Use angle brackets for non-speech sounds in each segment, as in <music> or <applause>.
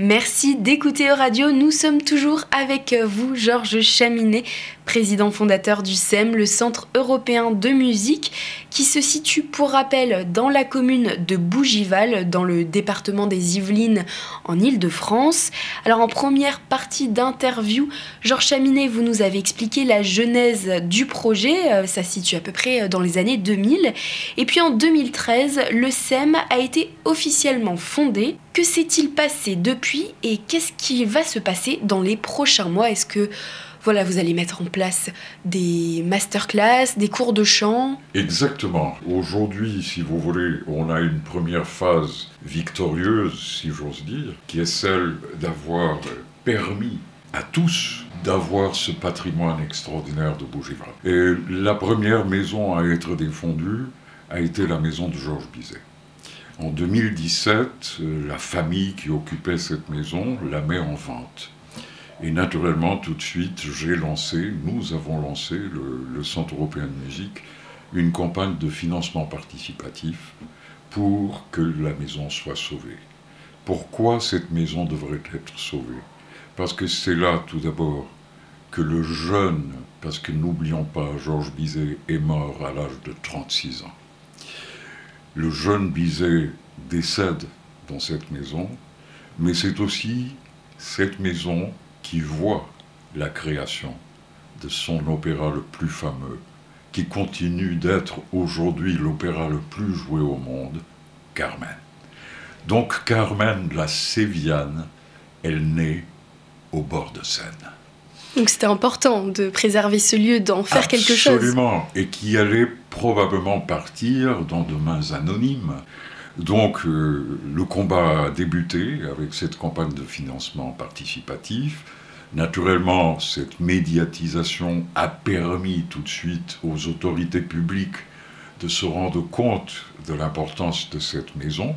Merci d'écouter Radio. Nous sommes toujours avec vous, Georges Chaminet, président fondateur du CEM, le Centre européen de musique, qui se situe pour rappel dans la commune de Bougival, dans le département des Yvelines, en Île-de-France. Alors en première partie d'interview, Georges Chaminet, vous nous avez expliqué la genèse du projet. Euh, ça se situe à peu près dans les années 2000. Et puis en 2013, le CEM a été officiellement fondé. Que s'est-il passé depuis et qu'est-ce qui va se passer dans les prochains mois? Est-ce que voilà, vous allez mettre en place des masterclass, des cours de chant? Exactement. Aujourd'hui, si vous voulez, on a une première phase victorieuse, si j'ose dire, qui est celle d'avoir permis à tous d'avoir ce patrimoine extraordinaire de Bougival. Et la première maison à être défendue a été la maison de Georges Bizet. En 2017, euh, la famille qui occupait cette maison la met en vente. Et naturellement, tout de suite, j'ai lancé, nous avons lancé, le, Centre européen de musique, une campagne de financement participatif pour que la maison soit sauvée. Pourquoi cette maison devrait être sauvée? Parce que c'est là, tout d'abord, que le jeune, parce que n'oublions pas, Georges Bizet est mort à l'âge de 36 ans le jeune Bizet décède dans cette maison, mais c'est aussi cette maison qui voit la création de son opéra le plus fameux, qui continue d'être aujourd'hui l'opéra le plus joué au monde, Carmen. Donc Carmen, la Séviane, elle naît au bord de Seine. Donc c'était important de préserver ce lieu, d'en faire quelque chose. Absolument, et qui allait probablement partir dans de mains anonymes. Donc euh, le combat a débuté avec cette campagne de financement participatif. Naturellement, cette médiatisation a permis tout de suite aux autorités publiques de se rendre compte de l'importance de cette maison.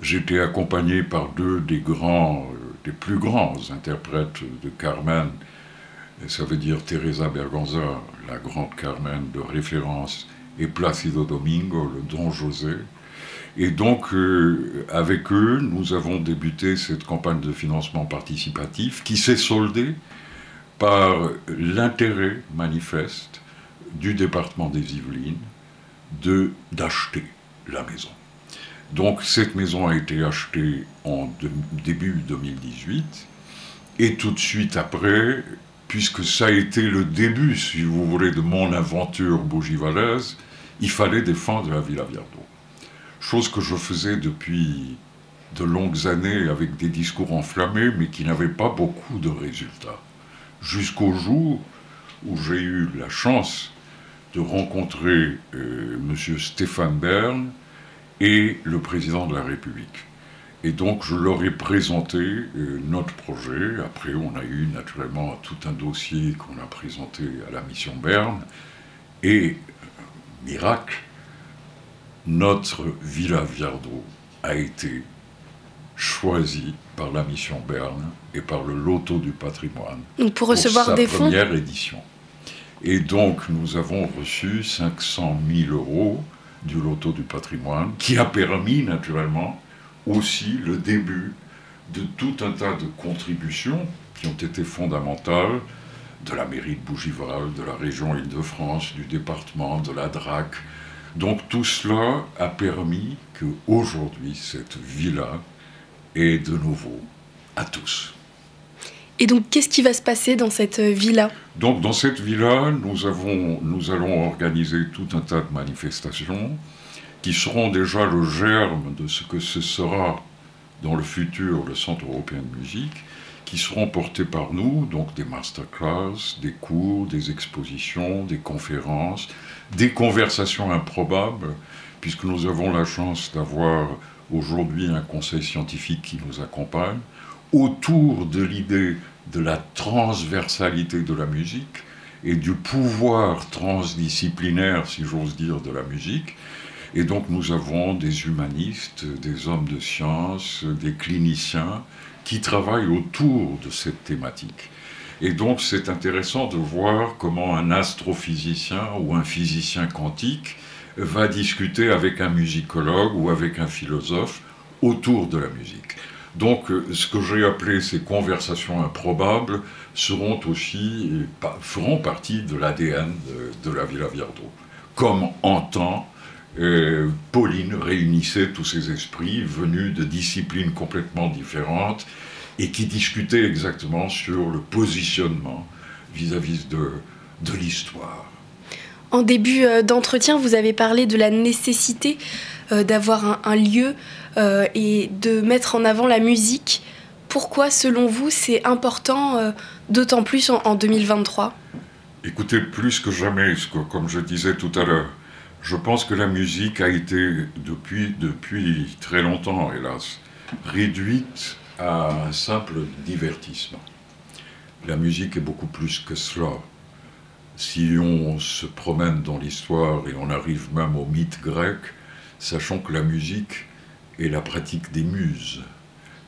J'étais accompagné par deux des grands des plus grands interprètes de Carmen, ça veut dire Teresa Berganza, la grande Carmen de référence, et Placido Domingo, le Don José. Et donc, euh, avec eux, nous avons débuté cette campagne de financement participatif qui s'est soldée par l'intérêt manifeste du département des Yvelines de d'acheter la maison. Donc cette maison a été achetée en début 2018 et tout de suite après, puisque ça a été le début, si vous voulez, de mon aventure bougivalaise, il fallait défendre la Villa Viardot. Chose que je faisais depuis de longues années avec des discours enflammés, mais qui n'avaient pas beaucoup de résultats. Jusqu'au jour où j'ai eu la chance de rencontrer euh, M. Stéphane Bern, et le président de la République. Et donc je leur ai présenté euh, notre projet. Après, on a eu naturellement tout un dossier qu'on a présenté à la mission Berne. Et, euh, miracle, notre Villa Viardot a été choisie par la mission Berne et par le Loto du patrimoine pour recevoir sa des première édition. Et donc nous avons reçu 500 000 euros du loto du patrimoine, qui a permis naturellement aussi le début de tout un tas de contributions qui ont été fondamentales de la mairie de Bougival, de la région Île-de-France, du département, de la DRAC. Donc tout cela a permis que aujourd'hui cette villa est de nouveau à tous. Et donc, qu'est-ce qui va se passer dans cette euh, villa? Donc, dans cette villa, nous, nous allons organiser tout un tas de manifestations qui seront déjà le germe de ce que ce sera dans le futur le Centre européen de musique, qui seront portés par nous, donc des masterclass, des cours, des expositions, des conférences, des conversations improbables, puisque nous avons la chance d'avoir aujourd'hui un conseil scientifique qui nous accompagne, autour de l'idée de la transversalité de la musique et du pouvoir transdisciplinaire, si j'ose dire, de la musique. Et donc nous avons des humanistes, des hommes de science, des cliniciens qui travaillent autour de cette thématique. Et donc c'est intéressant de voir comment un astrophysicien ou un physicien quantique va discuter avec un musicologue ou avec un philosophe autour de la musique. Donc, euh, ce que j'ai appelé ces conversations improbables seront aussi, feront partie de l'ADN de, la Villa Viardo. Comme en temps, euh, Pauline réunissait tous ces esprits venus de disciplines complètement différentes et qui discutaient exactement sur le positionnement vis-à-vis de, de l'histoire. En début euh, d'entretien, vous avez parlé de la nécessité d'avoir un, lieu euh, et de mettre en avant la musique. Pourquoi, selon vous, c'est important, euh, d'autant plus en, 2023 Écoutez, plus que jamais, comme je disais tout à l'heure, je pense que la musique a été, depuis, depuis très longtemps, hélas, réduite à un simple divertissement. La musique est beaucoup plus que cela. Si on se promène dans l'histoire et on arrive même au mythe grec, sachant que la musique et la pratique des muses,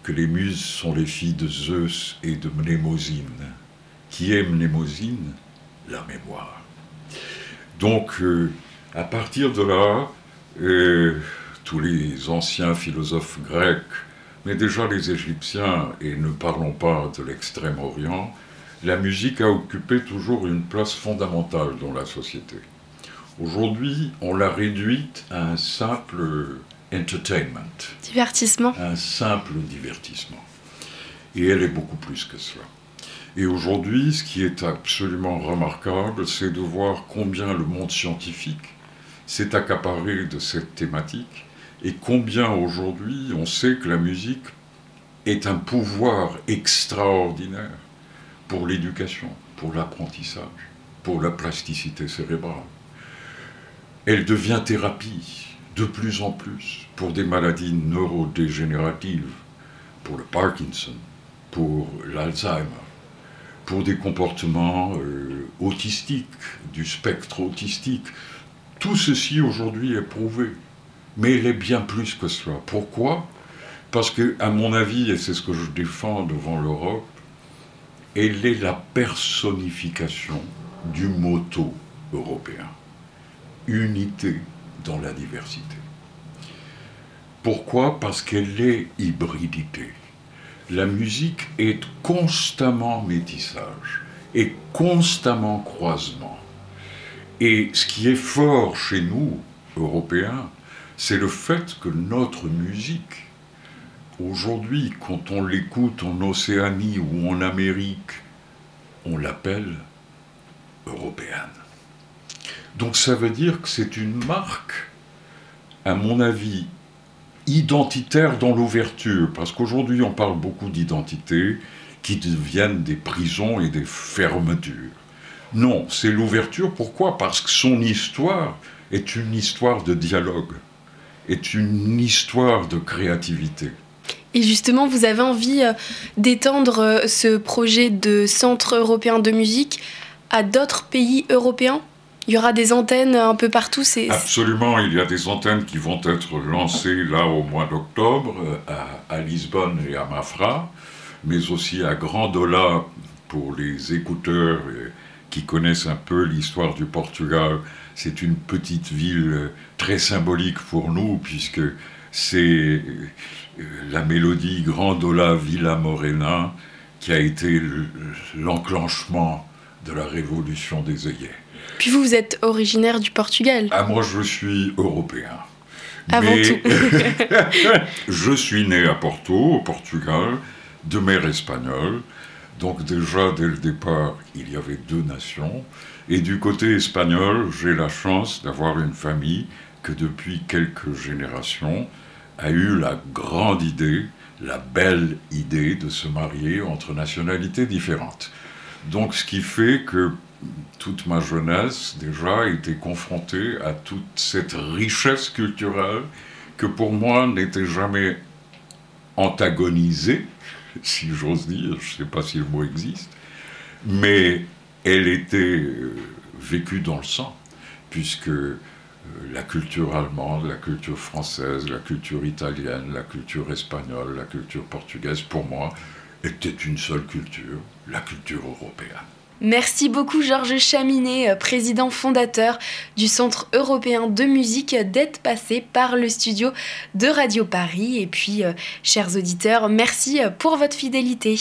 que les muses sont les filles de Zeus et de Mnémosyne. Qui est Mnémosyne La mémoire. Donc, euh, à partir de là, euh, tous les anciens philosophes grecs, mais déjà les Égyptiens, et ne parlons pas de l'Extrême-Orient, la musique a occupé toujours une place fondamentale dans la société. Aujourd'hui, on l'a réduite à un simple entertainment. Divertissement. Un simple divertissement. Et elle est beaucoup plus que cela. Et aujourd'hui, ce qui est absolument remarquable, c'est de voir combien le monde scientifique s'est accaparé de cette thématique et combien aujourd'hui on sait que la musique est un pouvoir extraordinaire pour l'éducation, pour l'apprentissage, pour la plasticité cérébrale. Elle devient thérapie de plus en plus pour des maladies neurodégénératives, pour le Parkinson, pour l'Alzheimer, pour des comportements euh, autistiques, du spectre autistique. Tout ceci aujourd'hui est prouvé, mais il est bien plus que cela. Pourquoi? Parce que, à mon avis, et c'est ce que je défends devant l'Europe, elle est la personnification du motto européen. Unité dans la diversité. Pourquoi? Parce qu'elle est hybridité. La musique est constamment métissage et constamment croisement. Et ce qui est fort chez nous, Européens, c'est le fait que notre musique, aujourd'hui, quand on l'écoute en Océanie ou en Amérique, on l'appelle européenne. Donc ça veut dire que c'est une marque, à mon avis, identitaire dans l'ouverture, parce qu'aujourd'hui on parle beaucoup d'identité qui deviennent des prisons et des fermetures. Non, c'est l'ouverture. Pourquoi? Parce que son histoire est une histoire de dialogue, est une histoire de créativité. Et justement, vous avez envie euh, d'étendre euh, ce projet de centre européen de musique à d'autres pays européens? Il y aura des antennes un peu partout Absolument, il y a des antennes qui vont être lancées là au mois d'octobre euh, à, Lisbonne et à Mafra, mais aussi à Grandola pour les écouteurs euh, qui connaissent un peu l'histoire du Portugal. C'est une petite ville euh, très symbolique pour nous puisque c'est la mélodie Grandola Villa Morena qui a été l'enclenchement de la révolution des œillets. Puis vous, vous êtes originaire du Portugal. Ah, moi, je suis européen. Avant tout. <laughs> <laughs> je suis né à Porto, au Portugal, de mère espagnole. Donc déjà, dès le départ, il y avait deux nations. Et du côté espagnol, j'ai la chance d'avoir une famille que depuis quelques générations a eu la grande idée, la belle idée de se marier entre nationalités différentes. Donc ce qui fait que toute ma jeunesse déjà été confrontée à toute cette richesse culturelle que pour moi n'était jamais antagonisée, <laughs> si j'ose dire, je ne sais pas si le mot existe, mais elle était euh, vécue dans le sang, puisque euh, la culture allemande, la culture française, la culture italienne, la culture espagnole, la culture portugaise, pour moi, était une seule culture, la culture européenne. Merci beaucoup Georges Chaminet, euh, président fondateur du Centre européen de musique, d'être passé par le studio de Radio Paris. Et puis, euh, chers auditeurs, merci pour votre fidélité.